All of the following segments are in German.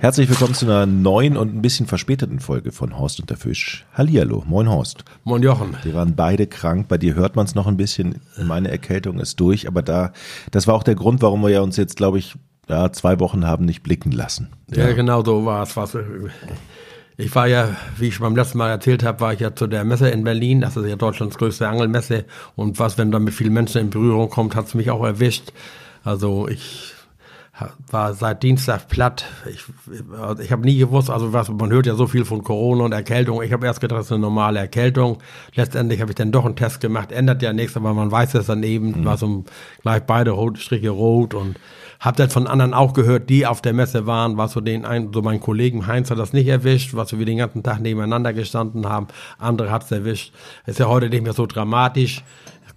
Herzlich willkommen zu einer neuen und ein bisschen verspäteten Folge von Horst und der Fisch. Hallihallo, moin Horst. Moin Jochen. Wir waren beide krank, bei dir hört man es noch ein bisschen, meine Erkältung ist durch, aber da, das war auch der Grund, warum wir ja uns jetzt, glaube ich, ja, zwei Wochen haben nicht blicken lassen. Ja, ja genau so war es. Ich war ja, wie ich beim letzten Mal erzählt habe, war ich ja zu der Messe in Berlin. Das ist ja Deutschlands größte Angelmesse. Und was, wenn da mit vielen Menschen in Berührung kommt, hat es mich auch erwischt. Also ich war seit Dienstag platt. Ich, ich habe nie gewusst, also was man hört ja so viel von Corona und Erkältung. Ich habe erst gedacht, das ist eine normale Erkältung. Letztendlich habe ich dann doch einen Test gemacht. Ändert ja nichts, aber man weiß es dann eben. Mhm. War so gleich beide rot, Striche rot und habe dann von anderen auch gehört, die auf der Messe waren. Was so den ein, so mein Kollegen Heinz hat das nicht erwischt, was so wir den ganzen Tag nebeneinander gestanden haben. Andere hat's erwischt. Ist ja heute nicht mehr so dramatisch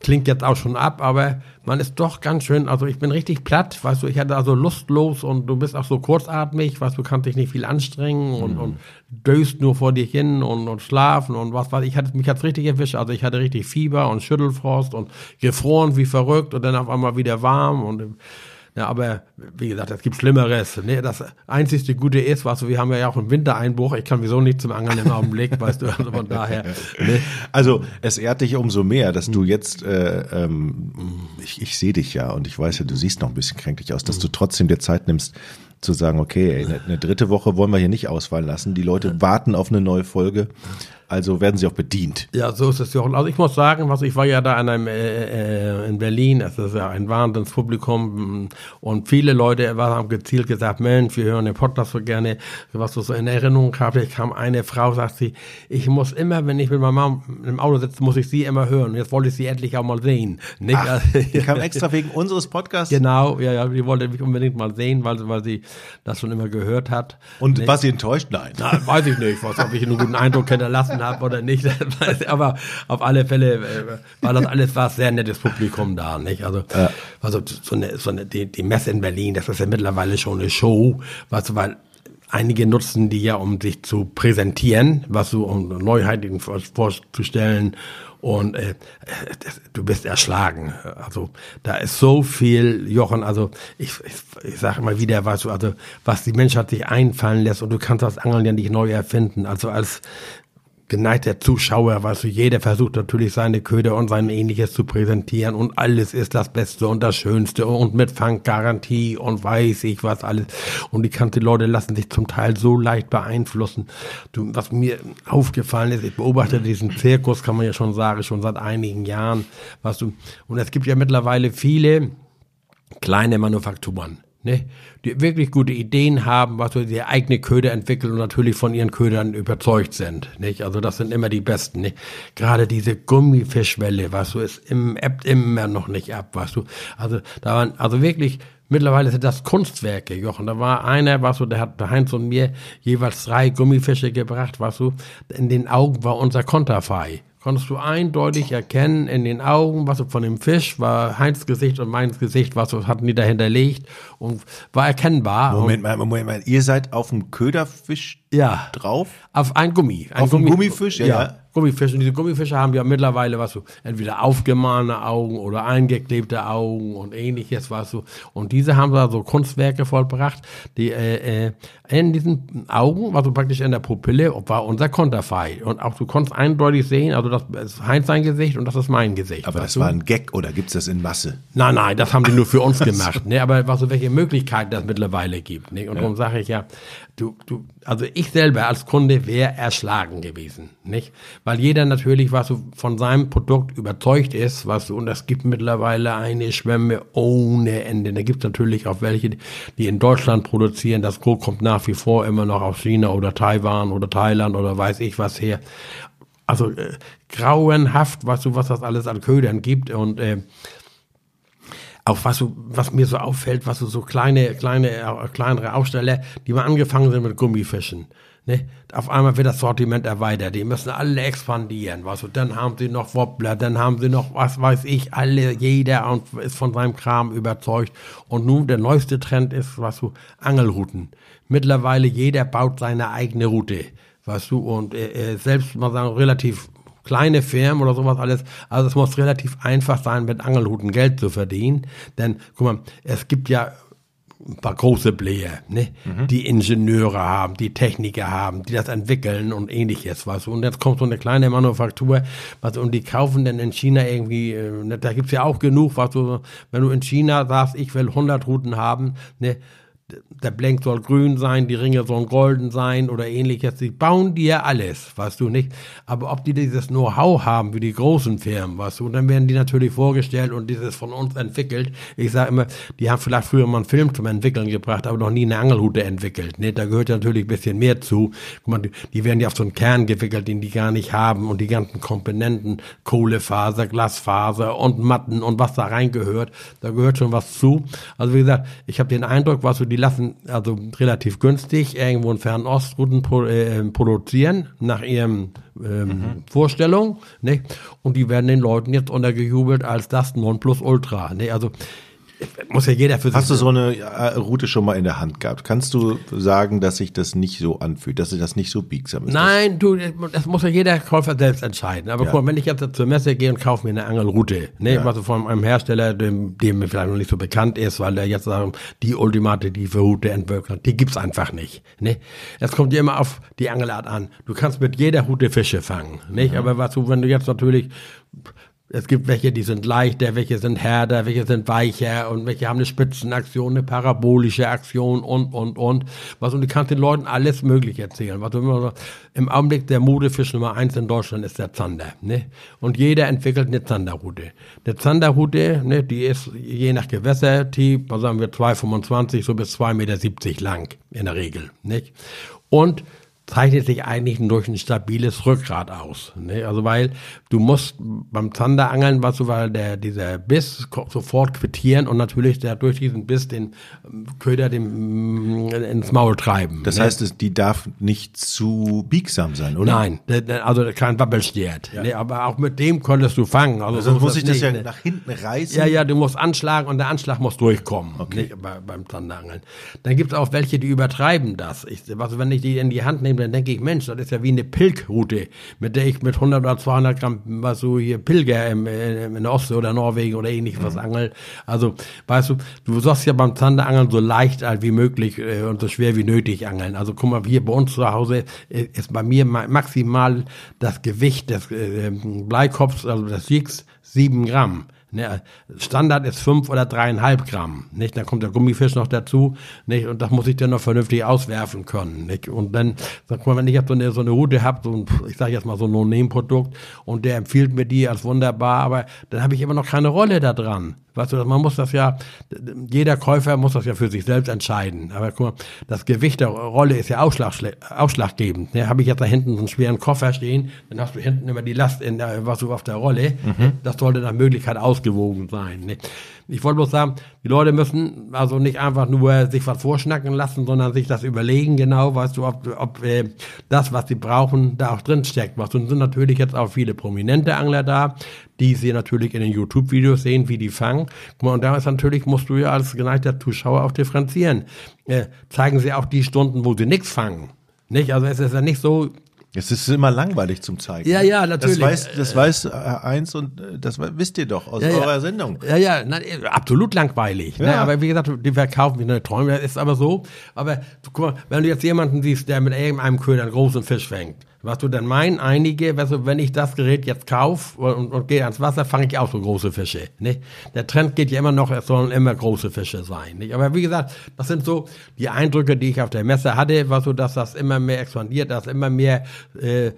klingt jetzt auch schon ab, aber man ist doch ganz schön, also ich bin richtig platt, weißt du, ich hatte also lustlos und du bist auch so kurzatmig, weißt du, kannst dich nicht viel anstrengen und, mhm. und döst nur vor dir hin und, und schlafen und was weiß ich, hatte, mich hat's richtig erwischt, also ich hatte richtig Fieber und Schüttelfrost und gefroren wie verrückt und dann auf einmal wieder warm und ja, aber wie gesagt, es gibt Schlimmeres. Ne? Das einzigste Gute ist, was wir haben ja auch einen Wintereinbruch. Ich kann wieso nicht zum Angeln im Augenblick, weißt du, also von daher. Ne? Also es ehrt dich umso mehr, dass du jetzt, äh, ähm, ich, ich sehe dich ja und ich weiß ja, du siehst noch ein bisschen kränklich aus, dass du trotzdem dir Zeit nimmst, zu sagen, okay, ey, eine, eine dritte Woche wollen wir hier nicht ausfallen lassen. Die Leute warten auf eine neue Folge. Also werden sie auch bedient. Ja, so ist es ja auch. Also ich muss sagen, was ich war ja da in, einem, äh, äh in Berlin, es ist ja ein Wahnsinnspublikum und viele Leute haben gezielt gesagt, Mensch, wir hören den Podcast so gerne, was du so in Erinnerung habe. Ich kam eine Frau, sagt sie, ich muss immer, wenn ich mit meiner Mama im Auto sitze, muss ich sie immer hören. Jetzt wollte ich sie endlich auch mal sehen. Nicht? Ach, die kam extra wegen unseres Podcasts? Genau, ja, ja, die wollte mich unbedingt mal sehen, weil, weil sie das schon immer gehört hat. Und nicht? war sie enttäuscht? Nein. Nein, weiß ich nicht, was, ob ich einen guten Eindruck hinterlassen habe oder nicht. Aber auf alle Fälle äh, war das alles war sehr nettes Publikum da, nicht? Also, ja. also so eine, so eine die, die Messe in Berlin, das ist ja mittlerweile schon eine Show, was du, weil einige nutzen die ja, um sich zu präsentieren, was so um Neuheiten vorzustellen und äh, das, du bist erschlagen. Also da ist so viel, Jochen, also ich, ich, ich sage immer wieder, weißt du, also was die Menschheit sich einfallen lässt und du kannst das Angeln ja nicht neu erfinden. Also als geneigter Zuschauer, weißt du, jeder versucht natürlich seine Köder und sein ähnliches zu präsentieren und alles ist das Beste und das Schönste und mit Fanggarantie und weiß ich was alles. Und die ganzen Leute lassen sich zum Teil so leicht beeinflussen. Du, was mir aufgefallen ist, ich beobachte diesen Zirkus, kann man ja schon sagen, schon seit einigen Jahren, weißt du, und es gibt ja mittlerweile viele kleine Manufakturen ne, die wirklich gute Ideen haben, was so die eigene Köder entwickeln und natürlich von ihren Ködern überzeugt sind, nicht? Also das sind immer die besten, nicht? Gerade diese Gummifischwelle, was du, ist im, ebbt immer noch nicht ab, was du. Also da waren, also wirklich, Mittlerweile sind das Kunstwerke, Jochen. Da war einer, was du, der hat Heinz und mir jeweils drei Gummifische gebracht, was du, in den Augen war unser Konterfei konntest du eindeutig erkennen in den Augen, was von dem Fisch war Heinz Gesicht und meins Gesicht, was hatten die dahinter liegt und war erkennbar. Moment mal, Moment mal, ihr seid auf dem Köderfisch ja, drauf? Auf ein Gummi. Ein auf Gummi, Gummifisch, ja, ja. Gummifische. Und diese Gummifische haben ja mittlerweile, was so, entweder aufgemahlene Augen oder eingeklebte Augen und ähnliches, was so. Und diese haben da so Kunstwerke vollbracht, die äh, äh, in diesen Augen, also praktisch in der Pupille, war unser Konterfei. Und auch du konntest eindeutig sehen, also das ist Heinz sein Gesicht und das ist mein Gesicht. Aber das du? war ein Gag oder gibt's das in Masse? Nein, nein, das haben die nur für uns gemacht. ne? Aber was so welche Möglichkeiten das mittlerweile gibt. Ne? Und ja. darum sage ich ja, du, du, also ich selber als Kunde wäre erschlagen gewesen, nicht? Weil jeder natürlich, was so von seinem Produkt überzeugt ist, was so, und es gibt mittlerweile eine Schwemme ohne Ende. Da gibt es natürlich auch welche, die in Deutschland produzieren. Das Gros kommt nach wie vor immer noch aus China oder Taiwan oder Thailand oder weiß ich was her. Also äh, grauenhaft, was so, was das alles an Ködern gibt und äh, auch was, so, was mir so auffällt, was so, so kleine, kleine, äh, kleinere Aussteller, die mal angefangen sind mit Gummifischen. Ne? Auf einmal wird das Sortiment erweitert. Die müssen alle expandieren. Was, und dann haben sie noch Wobbler, dann haben sie noch, was weiß ich, alle, jeder ist von seinem Kram überzeugt. Und nun der neueste Trend ist, was so, Angelrouten. Mittlerweile jeder baut seine eigene Route. Weißt du, und äh, äh selbst mal sagen, relativ kleine Firmen oder sowas alles. Also es muss relativ einfach sein, mit Angelhuten Geld zu verdienen. Denn, guck mal, es gibt ja ein paar große Player, ne? Mhm. die Ingenieure haben, die Techniker haben, die das entwickeln und ähnliches, was und jetzt kommt so eine kleine Manufaktur, was und die kaufen dann in China irgendwie, äh, ne, da gibt's ja auch genug, was du, wenn du in China sagst, ich will 100 Routen haben, ne, der Blank soll grün sein, die Ringe sollen golden sein oder ähnliches. Die bauen dir alles, weißt du nicht. Aber ob die dieses Know-how haben wie die großen Firmen, weißt du, und dann werden die natürlich vorgestellt und dieses von uns entwickelt. Ich sage immer, die haben vielleicht früher mal einen Film zum Entwickeln gebracht, aber noch nie eine Angelhute entwickelt. Ne? Da gehört ja natürlich ein bisschen mehr zu. Guck mal, die, die werden ja auf so einen Kern gewickelt, den die gar nicht haben und die ganzen Komponenten, Kohlefaser, Glasfaser und Matten und was da reingehört, da gehört schon was zu. Also wie gesagt, ich habe den Eindruck, was du die lassen also relativ günstig irgendwo in Fernostrouten pro, äh, produzieren nach ihrem ähm, mhm. Vorstellung. Ne? Und die werden den Leuten jetzt untergejubelt als das Nonplusultra. Ne? Also muss ja jeder für sich. Hast du so eine äh, Route schon mal in der Hand gehabt? Kannst du sagen, dass sich das nicht so anfühlt, dass sich das nicht so biegsam ist? Nein, du, das muss ja jeder Käufer selbst entscheiden. Aber ja. guck mal, wenn ich jetzt zur Messe gehe und kaufe mir eine Angelroute, ne, ja. also von einem Hersteller, dem, dem mir vielleicht noch nicht so bekannt ist, weil der jetzt sagen, die ultimative Route entwickelt, die gibt's einfach nicht. Ne? Es kommt ja immer auf die Angelart an. Du kannst mit jeder Route Fische fangen, nicht? Mhm. Aber was du, wenn du jetzt natürlich es gibt welche, die sind leichter, welche sind härter, welche sind weicher und welche haben eine Spitzenaktion, eine parabolische Aktion und, und, und. Was, und du kannst den Leuten alles Mögliche erzählen. Was, Im Augenblick der Modefisch Nummer eins in Deutschland ist der Zander, ne? Und jeder entwickelt eine Zanderroute. Eine Zanderroute, ne, die ist je nach Gewässertyp, was sagen wir 2,25 so bis 2,70 Meter lang in der Regel, nicht? Und zeichnet sich eigentlich durch ein stabiles Rückgrat aus. Ne? Also weil du musst beim Zanderangeln, was du, weil der, dieser Biss sofort quittieren und natürlich der durch diesen Biss den ähm, Köder dem, mm, ins Maul treiben. Das ne? heißt, die darf nicht zu biegsam sein, oder? Nein, also kein Wabbelstert. Ja. Ne? Aber auch mit dem konntest du fangen. Also, also so muss ich das ja ne? nach hinten reißen? Ja, ja, du musst anschlagen und der Anschlag muss durchkommen okay. ne? Bei, beim Zanderangeln. Dann gibt es auch welche, die übertreiben das. Ich, also wenn ich die in die Hand nehme, dann denke ich, Mensch, das ist ja wie eine Pilgroute, mit der ich mit 100 oder 200 Gramm, was so hier Pilger im, äh, in der Ostsee oder Norwegen oder ähnlich was mhm. angel. Also, weißt du, du sollst ja beim Zanderangeln so leicht halt wie möglich äh, und so schwer wie nötig angeln. Also guck mal, hier bei uns zu Hause äh, ist bei mir maximal das Gewicht des äh, Bleikopfs, also des Jigs, sieben Gramm. Ne, Standard ist fünf oder dreieinhalb Gramm. Nicht? Dann kommt der Gummifisch noch dazu. Nicht? Und das muss ich dann noch vernünftig auswerfen können. Nicht? Und dann, sag mal, wenn ich jetzt so eine, so eine Route habe, so ein, ich sage jetzt mal so ein No-Name-Produkt und der empfiehlt mir die als wunderbar, aber dann habe ich immer noch keine Rolle da dran. Weißt du, man muss das ja, jeder Käufer muss das ja für sich selbst entscheiden. Aber guck mal, das Gewicht der Rolle ist ja ausschlag, ausschlaggebend. Ne? Habe ich jetzt da hinten so einen schweren Koffer stehen, dann hast du hinten immer die Last in der, was du auf der Rolle. Mhm. Das sollte nach Möglichkeit ausgewogen sein. Ne? Ich wollte bloß sagen, die Leute müssen also nicht einfach nur sich was vorschnacken lassen, sondern sich das überlegen genau, weißt du, ob, ob äh, das, was sie brauchen, da auch drin steckt. Was und sind natürlich jetzt auch viele prominente Angler da, die sie natürlich in den YouTube-Videos sehen, wie die fangen. Und da ist natürlich, musst du ja als geneigter Zuschauer auch differenzieren. Äh, zeigen sie auch die Stunden, wo sie nichts fangen. Nicht? Also es ist ja nicht so, es ist immer langweilig zum Zeigen. Ja, ja, natürlich. Das weiß, das weiß äh, eins und äh, das wisst ihr doch aus ja, eurer ja. Sendung. Ja, ja, na, absolut langweilig. Ne? Ja. Ne? Aber wie gesagt, die verkaufen wie eine Träume, ist aber so. Aber guck mal, wenn du jetzt jemanden siehst, der mit irgendeinem Köder einen großen Fisch fängt, was du denn meinen, einige, weißt du, wenn ich das Gerät jetzt kaufe und, und gehe ans Wasser, fange ich auch so große Fische. Nicht? Der Trend geht ja immer noch, es sollen immer große Fische sein. Nicht? Aber wie gesagt, das sind so die Eindrücke, die ich auf der Messe hatte, was so, dass das immer mehr expandiert, dass immer mehr äh,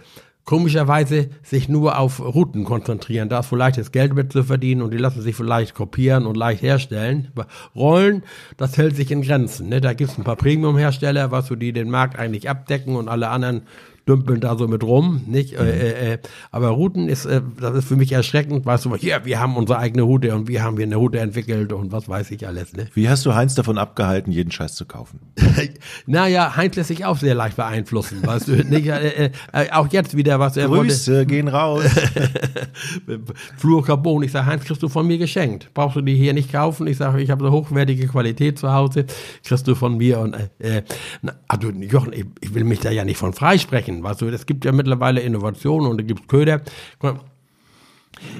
komischerweise sich nur auf Routen konzentrieren. Da ist vielleicht das Geld mit zu verdienen und die lassen sich vielleicht kopieren und leicht herstellen. Rollen, das hält sich in Grenzen. Ne? Da gibt es ein paar Premium-Hersteller, was so die den Markt eigentlich abdecken und alle anderen dümpeln da so mit rum, nicht? Mhm. Äh, äh, aber Routen ist, äh, das ist für mich erschreckend, weißt du, hier, wir haben unsere eigene Route und wir haben hier eine Route entwickelt und was weiß ich alles, ne? Wie hast du Heinz davon abgehalten, jeden Scheiß zu kaufen? naja, Heinz lässt sich auch sehr leicht beeinflussen, weißt du, nicht? Äh, äh, äh auch jetzt wieder was. Er Grüße wollte, gehen raus. Fluorcarbon, ich sage, Heinz, kriegst du von mir geschenkt. Brauchst du die hier nicht kaufen? Ich sage, ich habe so hochwertige Qualität zu Hause, kriegst du von mir und, äh, na, also, Jochen, ich, ich will mich da ja nicht von freisprechen. Weißt du, es gibt ja mittlerweile Innovationen und es gibt Köder.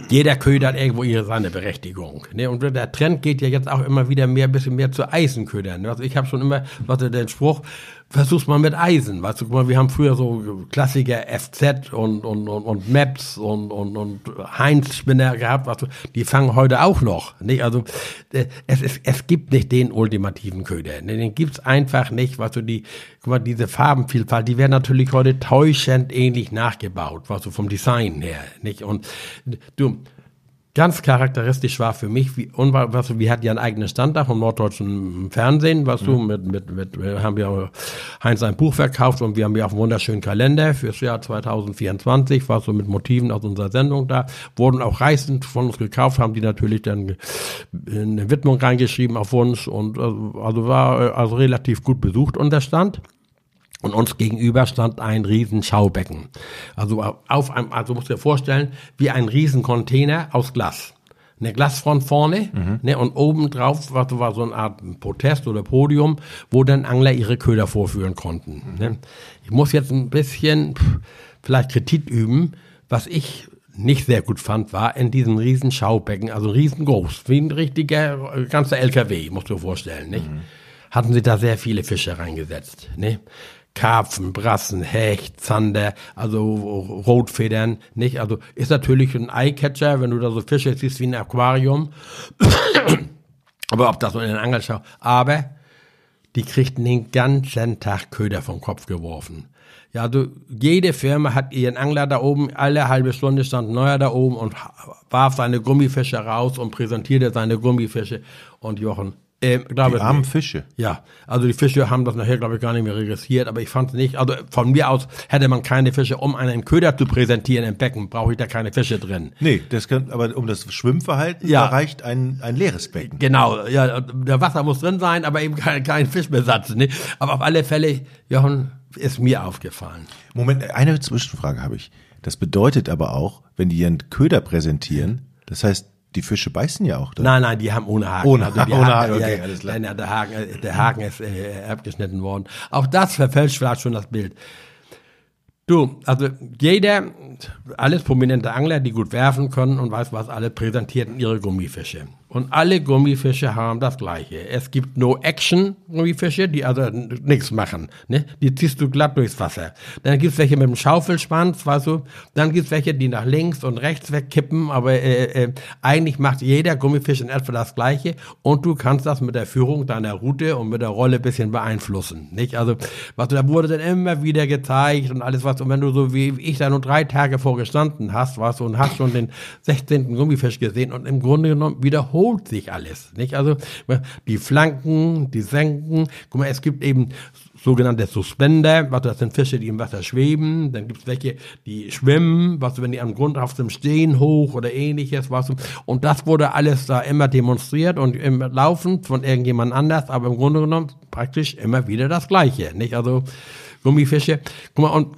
jeder Köder hat irgendwo ihre seine Berechtigung. Ne? Und der Trend geht ja jetzt auch immer wieder mehr, bisschen mehr zu Eisenködern. Also ich habe schon immer, was den Spruch, versuch's mal mit Eisen. Weißt du, guck mal, wir haben früher so Klassiker FZ und, und, und, und Maps und, und, und Heinz-Spinner gehabt, weißt du, die fangen heute auch noch. Nicht? Also äh, es, ist, es gibt nicht den ultimativen Köder. Den gibt's einfach nicht, weißt du, die, guck mal, diese Farbenvielfalt, die werden natürlich heute täuschend ähnlich nachgebaut, weißt du, vom Design her. Nicht? Und du, Ganz charakteristisch war für mich, wie, und was, wir hatten ja einen eigenen Stand da vom Norddeutschen Fernsehen, was mhm. du, mit, mit, mit, wir haben ja Heinz ein Buch verkauft und wir haben ja auch einen wunderschönen Kalender fürs Jahr 2024, war so mit Motiven aus unserer Sendung da, wurden auch Reisen von uns gekauft, haben die natürlich dann eine Widmung reingeschrieben auf Wunsch und also, also war also relativ gut besucht unser Stand. Und uns gegenüber stand ein riesen Schaubecken. Also auf einem, also musst du dir vorstellen, wie ein riesen Container aus Glas. Eine Glasfront vorne, mhm. ne, und oben drauf war, war so eine Art Protest oder Podium, wo dann Angler ihre Köder vorführen konnten. Mhm. Ne. Ich muss jetzt ein bisschen vielleicht Kritik üben. Was ich nicht sehr gut fand, war in diesem riesen Schaubecken, also riesengroß, wie ein richtiger äh, ganzer LKW, musst du dir vorstellen, nicht? Mhm. Hatten sie da sehr viele Fische reingesetzt, ne? Karpfen, Brassen, Hecht, Zander, also Rotfedern, nicht? Also ist natürlich ein Eyecatcher, wenn du da so Fische siehst wie ein Aquarium. Aber ob das so in den Angel schaut. Aber die kriegten den ganzen Tag Köder vom Kopf geworfen. Ja, du, jede Firma hat ihren Angler da oben, alle halbe Stunde stand neuer da oben und warf seine Gummifische raus und präsentierte seine Gummifische. Und Jochen, ähm, glaube, die armen Fische. Ja, also die Fische haben das nachher, glaube ich, gar nicht mehr registriert, aber ich fand es nicht, also von mir aus hätte man keine Fische, um einen Köder zu präsentieren im Becken, brauche ich da keine Fische drin. Nee, das kann, aber um das Schwimmverhalten ja. reicht ein, ein leeres Becken. Genau, ja, der Wasser muss drin sein, aber eben kein, kein Fischbesatz. Ne? Aber auf alle Fälle, Jochen, ist mir aufgefallen. Moment, eine Zwischenfrage habe ich. Das bedeutet aber auch, wenn die ihren Köder präsentieren, das heißt, die Fische beißen ja auch. Da. Nein, nein, die haben ohne Haken. Ohne, also ohne Haken, okay, ja, alles klar. Nein, der Haken, äh, der Haken ist äh, abgeschnitten worden. Auch das verfälscht vielleicht schon das Bild. Du, also jeder, alles prominente Angler, die gut werfen können und weiß was, alle präsentierten ihre Gummifische. Und alle Gummifische haben das Gleiche. Es gibt No-Action-Gummifische, die also nichts machen. Ne? Die ziehst du glatt durchs Wasser. Dann gibt's welche mit dem Schaufelschwanz, weißt du. Dann gibt's welche, die nach links und rechts wegkippen. Aber äh, äh, eigentlich macht jeder Gummifisch in etwa das Gleiche. Und du kannst das mit der Führung deiner Route und mit der Rolle bisschen beeinflussen. Nicht? Also, was du, da wurde dann immer wieder gezeigt und alles was. Und wenn du so wie ich da nur drei Tage vorgestanden hast, weißt du, und hast schon den 16. Gummifisch gesehen und im Grunde genommen wiederholt wiederholt sich alles. Nicht? Also die Flanken, die Senken. Guck mal, es gibt eben sogenannte Suspender, was das sind Fische, die im Wasser schweben. Dann gibt es welche, die schwimmen, was wenn die am Grund auf dem Stehen hoch oder ähnliches, was und das wurde alles da immer demonstriert und immer laufend von irgendjemand anders, aber im Grunde genommen praktisch immer wieder das Gleiche, nicht? Also Gummifische. Guck mal und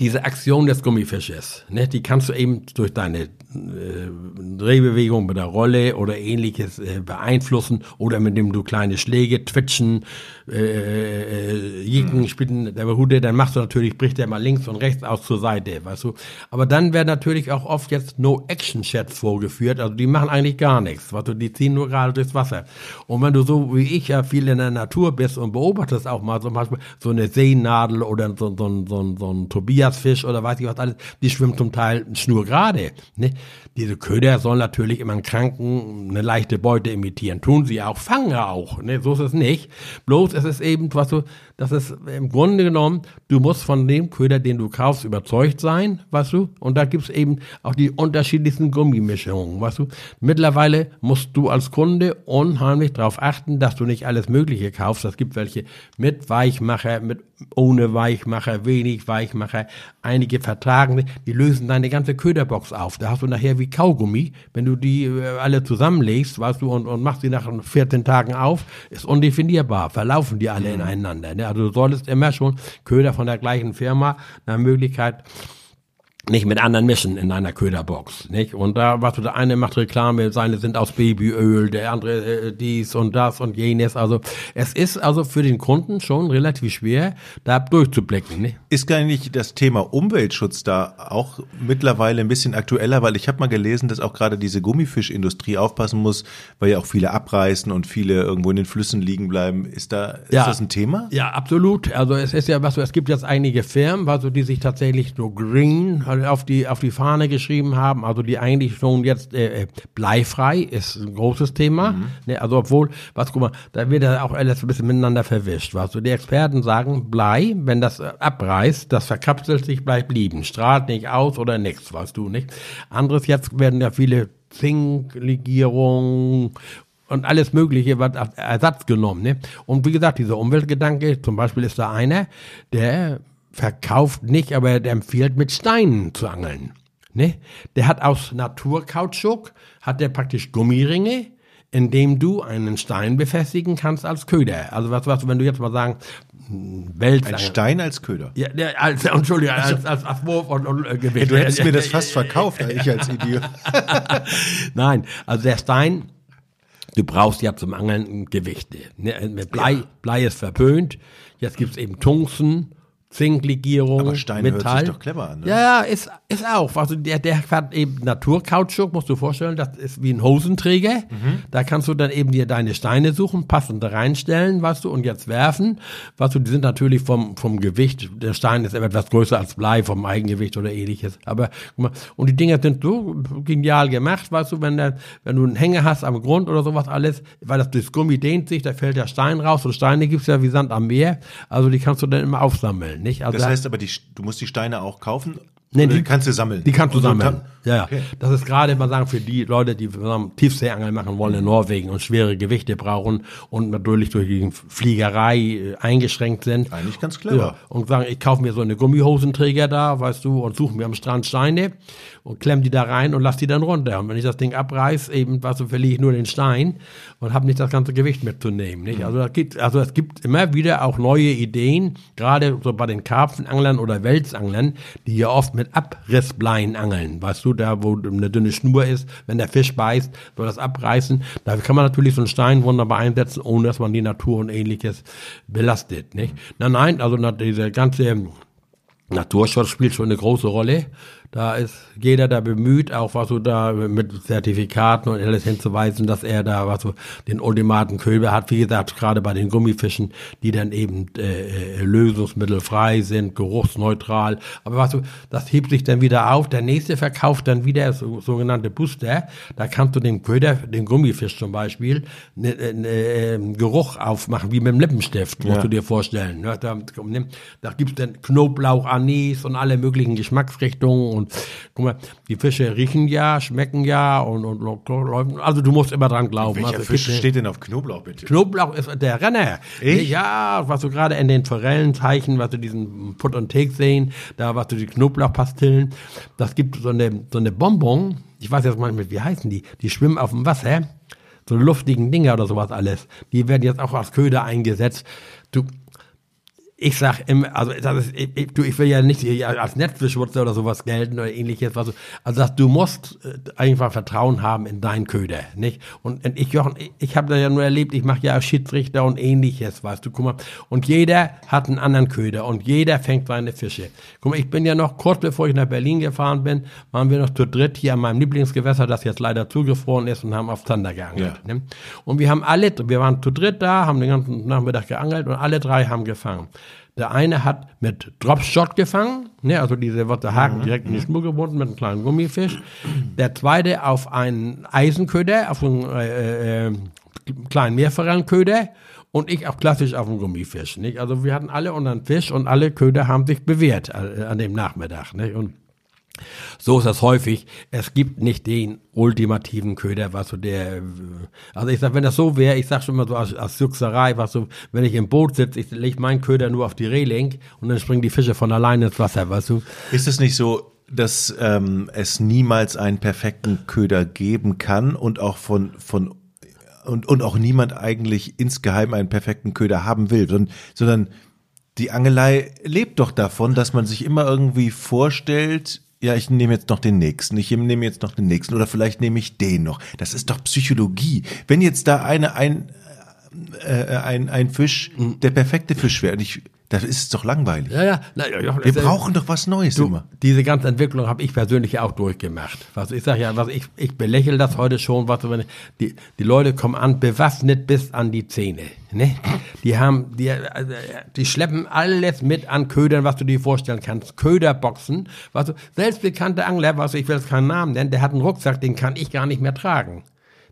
diese Aktion des Gummifisches, ne, die kannst du eben durch deine Drehbewegung mit der Rolle oder ähnliches äh, beeinflussen oder mit dem du kleine Schläge, Twitchen, äh, äh, Jicken, mhm. Spitzen der Hude, dann machst du natürlich, bricht der mal links und rechts aus zur Seite, weißt du. Aber dann werden natürlich auch oft jetzt No-Action-Chats vorgeführt, also die machen eigentlich gar nichts, weißt du, die ziehen nur gerade durchs Wasser. Und wenn du so wie ich ja viel in der Natur bist und beobachtest auch mal zum Beispiel so eine Seenadel oder so, so, so, so ein Tobiasfisch oder weiß ich was alles, die schwimmen zum Teil schnurgerade, ne? Diese Köder sollen natürlich immer einen Kranken eine leichte Beute imitieren. Tun sie auch, fangen auch. Ne? So ist es nicht. Bloß ist es eben, was du, das ist im Grunde genommen, du musst von dem Köder, den du kaufst, überzeugt sein, weißt du? Und da gibt's eben auch die unterschiedlichsten Gummimischungen, weißt du? Mittlerweile musst du als Kunde unheimlich darauf achten, dass du nicht alles Mögliche kaufst. Es gibt welche mit Weichmacher, mit ohne Weichmacher, wenig Weichmacher. Einige vertragen, die lösen deine ganze Köderbox auf. Da hast du nachher wie Kaugummi, wenn du die äh, alle zusammenlegst, weißt du, und, und machst sie nach 14 Tagen auf, ist undefinierbar, verlaufen die alle mhm. ineinander. Ne? Also du solltest immer schon Köder von der gleichen Firma nach Möglichkeit nicht mit anderen mischen in einer Köderbox, nicht? Und da, was der eine macht Reklame, seine sind aus Babyöl, der andere äh, dies und das und jenes. Also es ist also für den Kunden schon relativ schwer, da durchzublicken. Nicht? Ist gar nicht das Thema Umweltschutz da auch mittlerweile ein bisschen aktueller, weil ich habe mal gelesen, dass auch gerade diese Gummifischindustrie aufpassen muss, weil ja auch viele abreißen und viele irgendwo in den Flüssen liegen bleiben. Ist da ist Ja. das ein Thema? Ja, absolut. Also es ist ja was, so, es gibt jetzt einige Firmen, also die sich tatsächlich so green auf die auf die Fahne geschrieben haben, also die eigentlich schon jetzt äh, äh, bleifrei ist ein großes Thema. Ne, also obwohl, was guck mal, da wird ja auch alles ein bisschen miteinander verwischt. Was so die Experten sagen, Blei, wenn das äh, abreißt, das verkapselt sich, bleibt liegen, strahlt nicht aus oder nichts, weißt du nicht. Anderes jetzt werden ja viele Zinklegierungen und alles Mögliche wird als Ersatz genommen. Ne? Und wie gesagt, dieser Umweltgedanke, zum Beispiel ist da einer, der verkauft nicht, aber der empfiehlt, mit Steinen zu angeln. Ne? Der hat aus Naturkautschuk, hat der praktisch Gummiringe, in dem du einen Stein befestigen kannst als Köder. Also was, was, wenn du jetzt mal sagen, Welt Ein Stein als Köder. ja, der, als, Entschuldigung, als, als, als Wurf und, und äh, Gewicht. Du hättest mir das fast verkauft, ich als Idiot. Nein, also der Stein, du brauchst ja zum Angeln Gewichte. Ne, Mit Blei, Blei ist verpönt. Jetzt gibt's eben Tungsten, Zinklegierung, Aber Stein hört Metall. sich doch clever an, ne? Ja, ja, ist, ist auch. Also der, der hat eben Naturkautschuk, musst du vorstellen, das ist wie ein Hosenträger. Mhm. Da kannst du dann eben dir deine Steine suchen, passend reinstellen, weißt du, und jetzt werfen. Weißt du, die sind natürlich vom, vom Gewicht, der Stein ist etwas größer als Blei, vom Eigengewicht oder ähnliches. Aber, guck mal, und die Dinger sind so genial gemacht, weißt du, wenn, der, wenn du einen Hänger hast am Grund oder sowas alles, weil das, das Gummi dehnt sich, da fällt der Stein raus und Steine gibt's ja wie Sand am Meer. Also die kannst du dann immer aufsammeln, nicht? Also Das da- heißt aber, die, du musst die Steine auch kaufen? Nee, Oder die- kannst du sammeln. Die kannst du sammeln. Ja, ja. Okay. Das ist gerade, mal sagen, für die Leute, die sagen, Tiefseeangeln machen wollen in Norwegen und schwere Gewichte brauchen und natürlich durch die Fliegerei äh, eingeschränkt sind. Eigentlich ganz clever. Ja, und sagen, ich kaufe mir so eine Gummihosenträger da, weißt du, und suche mir am Strand Steine und klemm die da rein und lass die dann runter. Und wenn ich das Ding abreiß, eben, weißt du, verliere ich nur den Stein und habe nicht das ganze Gewicht mitzunehmen. Nicht? Also, das gibt, also es gibt immer wieder auch neue Ideen, gerade so bei den Karpfenanglern oder Welsanglern, die ja oft mit Abrissbleien angeln. Weißt du, da wo eine dünne Schnur ist, wenn der Fisch beißt, soll das abreißen. Da kann man natürlich so einen Stein wunderbar einsetzen, ohne dass man die Natur und ähnliches belastet. Nicht? Na nein, also diese ganze Naturschutz spielt schon eine große Rolle. Da ist jeder da bemüht, auch was so da mit Zertifikaten und alles hinzuweisen, dass er da was so den ultimaten Köder hat. Wie gesagt, gerade bei den Gummifischen, die dann eben äh, äh, lösungsmittelfrei sind, geruchsneutral. Aber was so, das hebt sich dann wieder auf. Der nächste verkauft dann wieder so, sogenannte Booster. Da kannst du dem Köder, den Gummifisch zum Beispiel, ne, ne, äh, Geruch aufmachen, wie mit dem Lippenstift, musst Ja. du dir vorstellen. Ne? Da, da gibt's dann Knoblauch, Anis und alle möglichen Geschmacksrichtungen. Und guck mal, die Fische riechen ja, schmecken ja und, und, und also du musst immer dran glauben. Welcher also, Fisch steht denn auf Knoblauch, bitte? Knoblauch ist der Renner. Echt? Ja, was du gerade in den Forellenzeichen, was du diesen Put und Take sehen, da was du die Knoblauchpastillen, das gibt so eine, so eine Bonbon, ich weiß jetzt manchmal, wie heißen die? Die schwimmen auf dem Wasser, so luftigen Dinger oder sowas alles. Die werden jetzt auch als Köder eingesetzt. Du, ich sag immer, also das ist, ich, du, ich will ja nicht als Netzbeschmutzer oder sowas gelten oder ähnliches. Also, also das, du musst äh, einfach Vertrauen haben in deinen Köder, nicht? Und, und ich, Jochen, ich, ich habe da ja nur erlebt, ich mache ja Schiedsrichter und ähnliches, weißt du, guck mal. Und jeder hat einen anderen Köder und jeder fängt seine Fische. Guck mal, ich bin ja noch, kurz bevor ich nach Berlin gefahren bin, waren wir noch zu dritt hier an meinem Lieblingsgewässer, das jetzt leider zugefroren ist und haben auf Zander geangelt. Ja. Ne? Und wir haben alle, wir waren zu dritt da, haben den ganzen Nachmittag geangelt und alle drei haben gefangen. Der eine hat mit Dropshot gefangen, ne, also diese, der Haken direkt in die Schnur gebunden mit einem kleinen Gummifisch. Der zweite auf einen Eisenköder, auf einen äh, äh, kleinen Meerforellenköder und ich auch klassisch auf einen Gummifisch. Nicht? Also wir hatten alle unseren Fisch und alle Köder haben sich bewährt äh, an dem Nachmittag. Nicht? Und so ist das häufig. Es gibt nicht den ultimativen Köder, was so der, also ich sag, wenn das so wäre, ich sag schon mal so als, als Juxerei, was so, wenn ich im Boot sitze, ich leg meinen Köder nur auf die Reling und dann springen die Fische von alleine ins Wasser, weißt du? Ist es nicht so, dass ähm, es niemals einen perfekten Köder geben kann und auch von, von und, und auch niemand eigentlich insgeheim einen perfekten Köder haben will, sondern, sondern die Angelei lebt doch davon, dass man sich immer irgendwie vorstellt, ja, ich nehme jetzt noch den nächsten, ich nehme jetzt noch den nächsten oder vielleicht nehme ich den noch. Das ist doch Psychologie. Wenn jetzt da eine ein äh, ein ein Fisch, mhm. der perfekte Fisch wäre, und ich das ist doch langweilig. Ja, ja. Na, ja Wir brauchen doch was Neues du, immer. Diese ganze Entwicklung habe ich persönlich auch durchgemacht. Was ich sage ja, was ich, ich belächle das heute schon, was wenn die, die Leute kommen an, bewaffnet bis an die Zähne. Ne? Die haben, die, also, die schleppen alles mit an Ködern, was du dir vorstellen kannst. Köderboxen, was du, selbst bekannte Angler, was ich will jetzt keinen Namen nennen, der hat einen Rucksack, den kann ich gar nicht mehr tragen.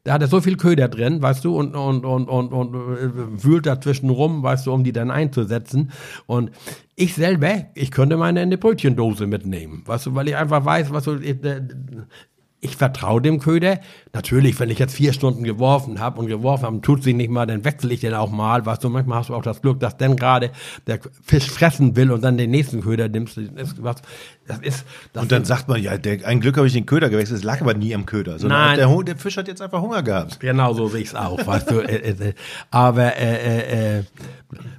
Da hat er so viel Köder drin, weißt du, und, und, und, und, und äh, wühlt dazwischen rum, weißt du, um die dann einzusetzen. Und ich selber, ich könnte meine in eine Brötchendose mitnehmen, weißt du, weil ich einfach weiß, was so, ich, äh, ich vertraue dem Köder. Natürlich, wenn ich jetzt vier Stunden geworfen habe und geworfen habe, tut sich nicht mal, dann wechsle ich den auch mal. Weißt du, manchmal hast du auch das Glück, dass dann gerade der Fisch fressen will und dann den nächsten Köder nimmst. Das ist, das ist, das und dann sagt man, ja, der, ein Glück habe ich den Köder gewechselt, es lag aber nie am Köder. Nein. Der, der, Fisch hat jetzt einfach Hunger gehabt. Genau so sehe ich es auch, weißt du. Äh, äh, äh, aber äh, äh,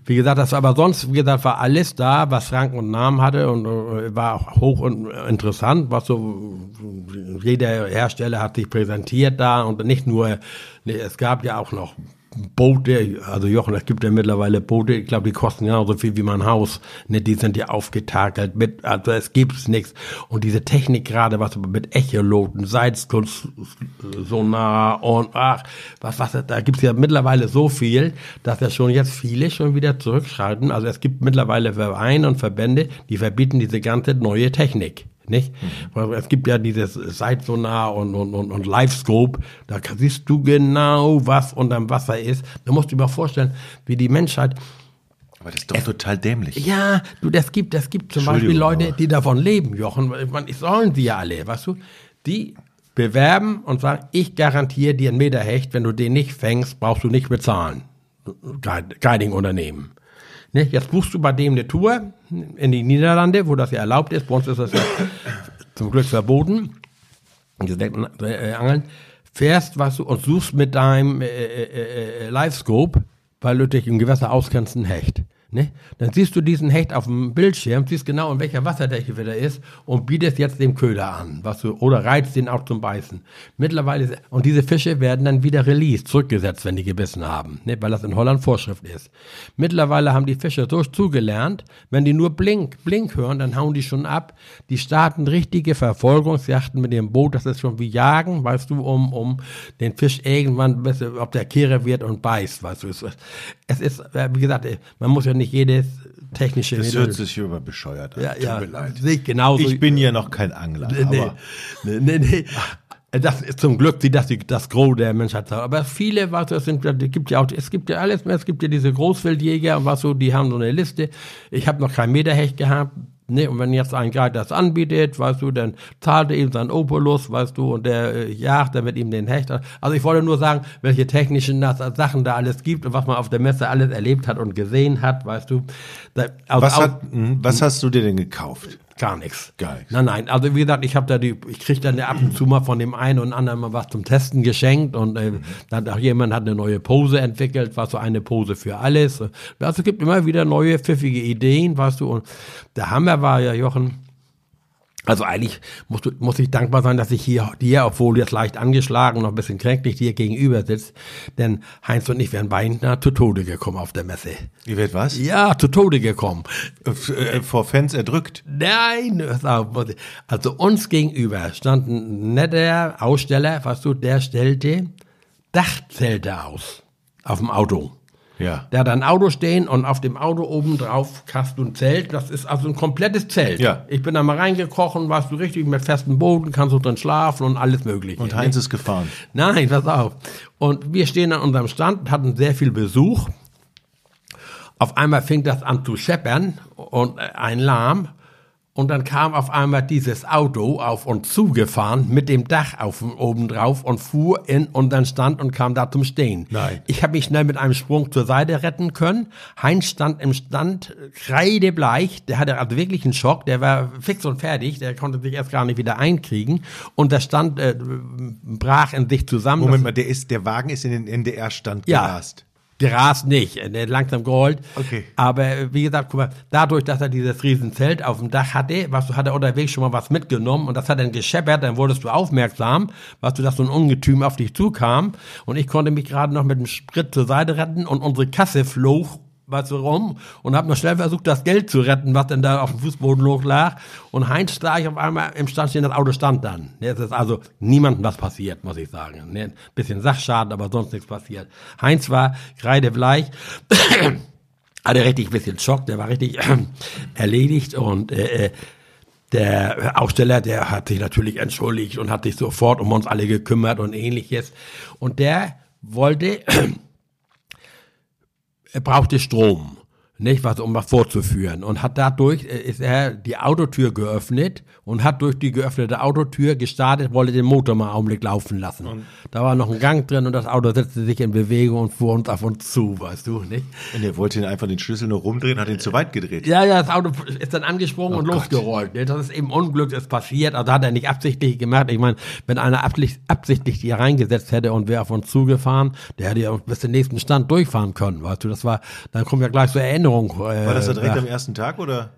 wie gesagt, das war aber sonst, wie gesagt, war alles da, was Rang und Namen hatte und äh, war auch hoch und interessant, was so jeder Hersteller hat sich präsentiert da und nicht nur, nee, es gab ja auch noch Boote, also Jochen, es gibt ja mittlerweile Boote, ich glaube, die kosten genauso viel wie mein Haus. Ne, die sind ja aufgetakelt mit, also es gibt's nichts. Und diese Technik gerade, was mit Echoloten, Seitskunst, Sonar und ach, was, was, da gibt's ja mittlerweile so viel, dass ja schon jetzt viele schon wieder zurückschalten. Also es gibt mittlerweile Vereine und Verbände, die verbieten diese ganze neue Technik. Nicht? Mhm. Es gibt ja dieses Seitsonar und, und, und, und Livescope, da siehst du genau, was unterm Wasser ist. Da musst du dir mal vorstellen, wie die Menschheit. Aber das ist doch es, total dämlich. Ja, du, das gibt, das gibt zum Beispiel Leute, die davon leben, Jochen. Ich meine, sollen sie ja alle, weißt du? Die bewerben und sagen, ich garantiere dir einen Meterhecht, wenn du den nicht fängst, brauchst du nicht bezahlen. Guiding-Unternehmen. Ne? Jetzt buchst du bei dem eine Tour in die Niederlande, wo das ja erlaubt ist. Bei uns ist das ja zum Glück verboten. Äh, Angeln. Fährst, was du, und suchst mit deinem äh, äh, äh, äh Livescope, weil du dich im Gewässer auskennst, ein Hecht. Ne? Dann siehst du diesen Hecht auf dem Bildschirm, siehst genau, in welcher Wassertiefe der ist und bietest jetzt dem Köder an, was du, oder reizt den auch zum Beißen. Mittlerweile, und diese Fische werden dann wieder released, zurückgesetzt, wenn die gebissen haben, ne? weil das in Holland Vorschrift ist. Mittlerweile haben die Fische so zugelernt, wenn die nur Blink, Blink hören, dann hauen die schon ab. Die starten richtige Verfolgungsjachten mit dem Boot, das ist schon wie Jagen, weißt du, um, um den Fisch irgendwann, ob der Kehre wird und beißt, weißt du. Es ist, wie gesagt, man muss ja nicht nicht jedes technische. Das hört sich über bescheuert an. Ja, ja, Tut mir leid. genauso. Ich bin ja noch kein Angler. Nee, aber nee, nee, nee. Das ist zum Glück das, das Gros der Menschheit. Aber viele, was das sind, gibt ja auch, es gibt ja alles mehr, es gibt ja diese Großwildjäger und was so, die haben so eine Liste. Ich habe noch kein Meterhecht gehabt, Ne, und wenn jetzt ein Guide das anbietet, weißt du, dann zahlt er ihm seinen Opulus, weißt du, und der äh, jagt dann mit ihm den Hecht. Also ich wollte nur sagen, welche technischen Sachen da alles gibt und was man auf der Messe alles erlebt hat und gesehen hat, weißt du. Da, also was, hat, hm, was hast du dir denn gekauft? Gar nichts. Gar nichts. Nein, nein. Also wie gesagt, ich habe da die, ich kriege dann ab und zu mal von dem einen und anderen mal was zum Testen geschenkt und äh, dann auch jemand hat eine neue Pose entwickelt, was so eine Pose für alles. Also es gibt immer wieder neue pfiffige Ideen, weißt du. Und der Hammer war ja Jochen also eigentlich muss, muss ich dankbar sein, dass ich hier dir, obwohl jetzt leicht angeschlagen, noch ein bisschen kränklich dir gegenüber sitzt. Denn Heinz und ich wären beinahe zu Tode gekommen auf der Messe. Ihr werdet was? Ja, zu Tode gekommen. Äh, vor Fans erdrückt? Nein, also uns gegenüber stand ein netter Aussteller, was du, der stellte Dachzelte aus auf dem Auto. Ja. Der hat ein Auto stehen und auf dem Auto oben drauf hast du ein Zelt. Das ist also ein komplettes Zelt. Ja. Ich bin da mal reingekrochen, warst du richtig mit festem Boden, kannst du drin schlafen und alles mögliche. Und Heinz ist gefahren. Nein, pass auf. Und wir stehen an unserem Stand, hatten sehr viel Besuch. Auf einmal fing das an zu scheppern und ein Lahm. Und dann kam auf einmal dieses Auto auf uns zugefahren mit dem Dach auf oben drauf und fuhr in unseren Stand und kam da zum Stehen. Nein. Ich habe mich schnell mit einem Sprung zur Seite retten können. Heinz stand im Stand kreidebleich. Der hatte also wirklich einen Schock. Der war fix und fertig. Der konnte sich erst gar nicht wieder einkriegen. Und der Stand äh, brach in sich zusammen. Moment mal, der ist, der Wagen ist in den NDR-Stand ja. gerast. Gras nicht, der langsam gerollt. Okay. Aber äh, wie gesagt, guck mal, dadurch, dass er dieses Riesenzelt auf dem Dach hatte, was hat er unterwegs schon mal was mitgenommen und das hat dann gescheppert, dann wurdest du aufmerksam, was du, dass so ein Ungetüm auf dich zukam und ich konnte mich gerade noch mit dem Sprit zur Seite retten und unsere Kasse flog du, rum und habe noch schnell versucht, das Geld zu retten, was denn da auf dem Fußboden lag. Und Heinz sah auf einmal im Stand stehen, das Auto stand dann. Es ist also niemandem was passiert, muss ich sagen. Ne, ein bisschen Sachschaden, aber sonst nichts passiert. Heinz war kreidebleich. hatte richtig ein bisschen Schock, der war richtig erledigt und äh, äh, der Aussteller, der hat sich natürlich entschuldigt und hat sich sofort um uns alle gekümmert und ähnliches. Und der wollte brauchte Strom nicht was, um was vorzuführen. Und hat dadurch, äh, ist er die Autotür geöffnet und hat durch die geöffnete Autotür gestartet, wollte den Motor mal einen Augenblick laufen lassen. Und da war noch ein Gang drin und das Auto setzte sich in Bewegung und fuhr uns auf uns zu, weißt du, nicht? Und er wollte ihn einfach den Schlüssel nur rumdrehen, hat ihn zu weit gedreht. Ja, ja, das Auto ist dann angesprungen oh und Gott. losgerollt. Ne? Das ist eben Unglück, ist passiert, also hat er nicht absichtlich gemacht. Ich meine, wenn einer absichtlich hier reingesetzt hätte und wäre auf uns zugefahren, der hätte ja bis zum nächsten Stand durchfahren können, weißt du, das war, dann kommen wir gleich zur Erinnerung Erinnerung. Äh, War das da direkt ja. am ersten Tag oder?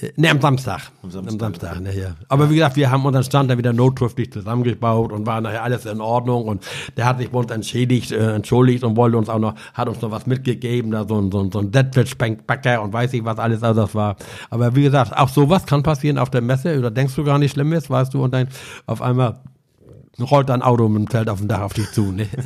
Äh, ne, am Samstag. Am Samstag. Am Samstag ne, ja. Aber wie gesagt, wir haben unseren Stand dann wieder notdürftig zusammengebaut und war nachher alles in Ordnung und der hat sich bei uns entschädigt, äh, entschuldigt und wollte uns auch noch, hat uns noch was mitgegeben, da so ein, so ein, so ein Sandwich-Backer und weiß ich was alles, also das war. Aber wie gesagt, auch sowas kann passieren auf der Messe oder denkst du gar nicht schlimm ist, weißt du, und dann auf einmal rollt ein Auto mit dem Zelt auf dem Dach auf dich zu, ne?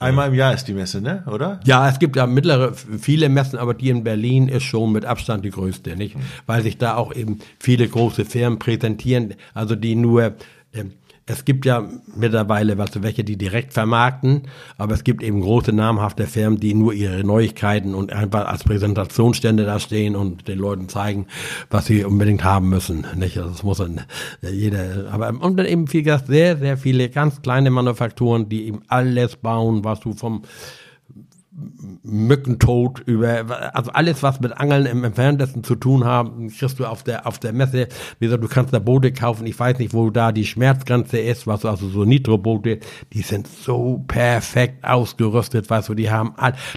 Einmal im Jahr ist die Messe, ne? Oder? Ja, es gibt ja mittlere, viele Messen, aber die in Berlin ist schon mit Abstand die größte, nicht? Weil sich da auch eben viele große Firmen präsentieren, also die nur ähm, es gibt ja mittlerweile was welche, die direkt vermarkten, aber es gibt eben große namhafte Firmen, die nur ihre Neuigkeiten und einfach als Präsentationsstände da stehen und den Leuten zeigen, was sie unbedingt haben müssen. Nicht? Also das muss dann jeder, aber und dann eben gesagt sehr, sehr viele ganz kleine Manufakturen, die eben alles bauen, was du vom Mückentod, über, also alles, was mit Angeln im Entferntesten zu tun haben, kriegst du auf der, auf der Messe. Wie gesagt, du kannst da Boote kaufen. Ich weiß nicht, wo da die Schmerzgrenze ist, was also so Nitroboote, die sind so perfekt ausgerüstet, weißt du, die haben,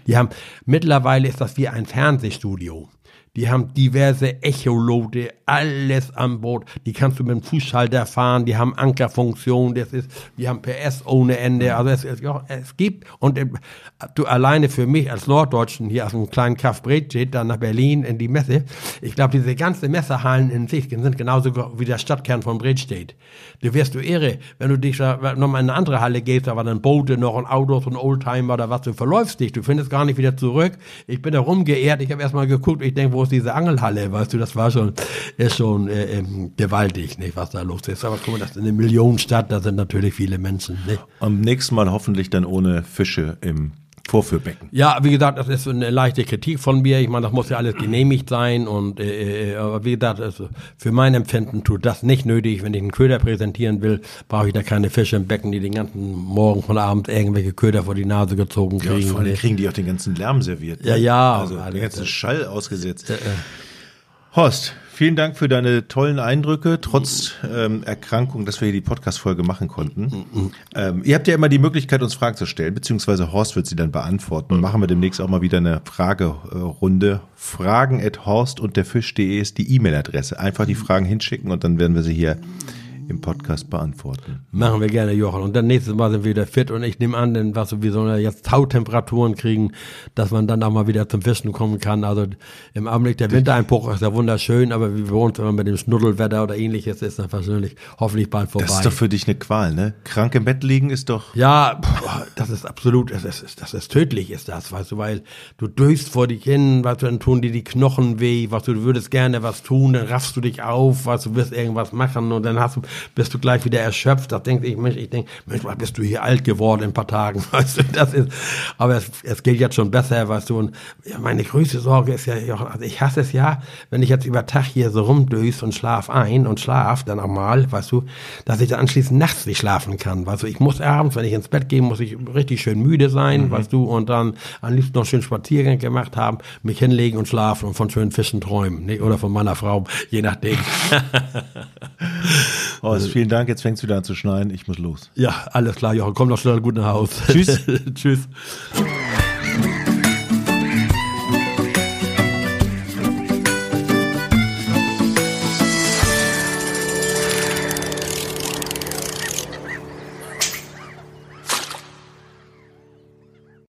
die haben, mittlerweile ist das wie ein Fernsehstudio. Die haben diverse Echolote, alles an Bord. Die kannst du mit dem Fußschalter fahren. Die haben Ankerfunktion. Das ist, die haben PS ohne Ende. Also es, es, es gibt und äh, du alleine für mich als Norddeutschen hier aus einem kleinen Kaff Bredstedt dann nach Berlin in die Messe. Ich glaube, diese ganze Messehallen in sich sind genauso wie der Stadtkern von Bredstedt. Du wirst du irre, wenn du dich nochmal in eine andere Halle gehst, da war dann Boote noch und Autos und Oldtimer oder was. Du verläufst dich. Du findest gar nicht wieder zurück. Ich bin da rumgeehrt. Ich habe erstmal geguckt. Ich denke, wo ist diese Angelhalle, weißt du, das war schon, ist schon äh, ähm, gewaltig, nicht, was da los ist. Aber guck mal, das ist eine Millionenstadt, da sind natürlich viele Menschen. Nicht? Am nächsten Mal hoffentlich dann ohne Fische im Vorführbecken. Ja, wie gesagt, das ist eine leichte Kritik von mir. Ich meine, das muss ja alles genehmigt sein und äh, äh aber wie gesagt, also für mein Empfinden tut das nicht nötig. Wenn ich einen Köder präsentieren will, brauche ich da keine Fische im Becken, die den ganzen Morgen von Abend irgendwelche Köder vor die Nase gezogen kriegen. Ja, vor allem kriegen die auch den ganzen Lärm serviert. Ne? Ja, ja. Also den ganzen Schall ausgesetzt. Äh, äh. Horst, vielen Dank für deine tollen Eindrücke, trotz ähm, Erkrankung, dass wir hier die Podcast-Folge machen konnten. Ähm, ihr habt ja immer die Möglichkeit, uns Fragen zu stellen, beziehungsweise Horst wird sie dann beantworten. Machen wir demnächst auch mal wieder eine Fragerunde. Fragen at horst und der Fisch.de ist die E-Mail-Adresse. Einfach die Fragen hinschicken und dann werden wir sie hier im Podcast beantworten. Machen wir gerne, Jochen. Und dann nächstes Mal sind wir wieder fit und ich nehme an, denn was wir so jetzt Tautemperaturen kriegen, dass man dann auch mal wieder zum Fischen kommen kann. Also im Augenblick der Wintereinbruch ist ja wunderschön, aber wie bei uns immer mit dem Schnuddelwetter oder ähnliches ist dann wahrscheinlich hoffentlich bald vorbei. Das ist doch für dich eine Qual, ne? Krank im Bett liegen ist doch. Ja, das ist absolut, das ist, das ist tödlich, ist das, weißt du, weil du durchst vor dich hin, weißt du, dann tun dir die Knochen weh, was du, du würdest gerne was tun, dann raffst du dich auf, weißt du, wirst irgendwas machen und dann hast du, bist du gleich wieder erschöpft. Da denke ich, Mensch, ich denke, Mensch, bist du hier alt geworden in ein paar Tagen, weißt du, das ist, aber es, es geht jetzt schon besser, weißt du, und meine größte Sorge ist ja, also ich hasse es ja, wenn ich jetzt über Tag hier so rumdöse und schlaf ein und schlaf dann auch mal, weißt du, dass ich dann anschließend nachts nicht schlafen kann, weißt du, ich muss abends, wenn ich ins Bett gehe, muss ich richtig schön müde sein, mhm. weißt du, und dann am liebsten noch schön Spaziergang gemacht haben, mich hinlegen und schlafen und von schönen Fischen träumen, nicht? oder von meiner Frau, je nachdem. oh, vielen Dank. Jetzt fängt es wieder an zu schneien. Ich muss los. Ja, alles klar, Jochen. Komm doch schnell gut nach Hause. Tschüss. Tschüss.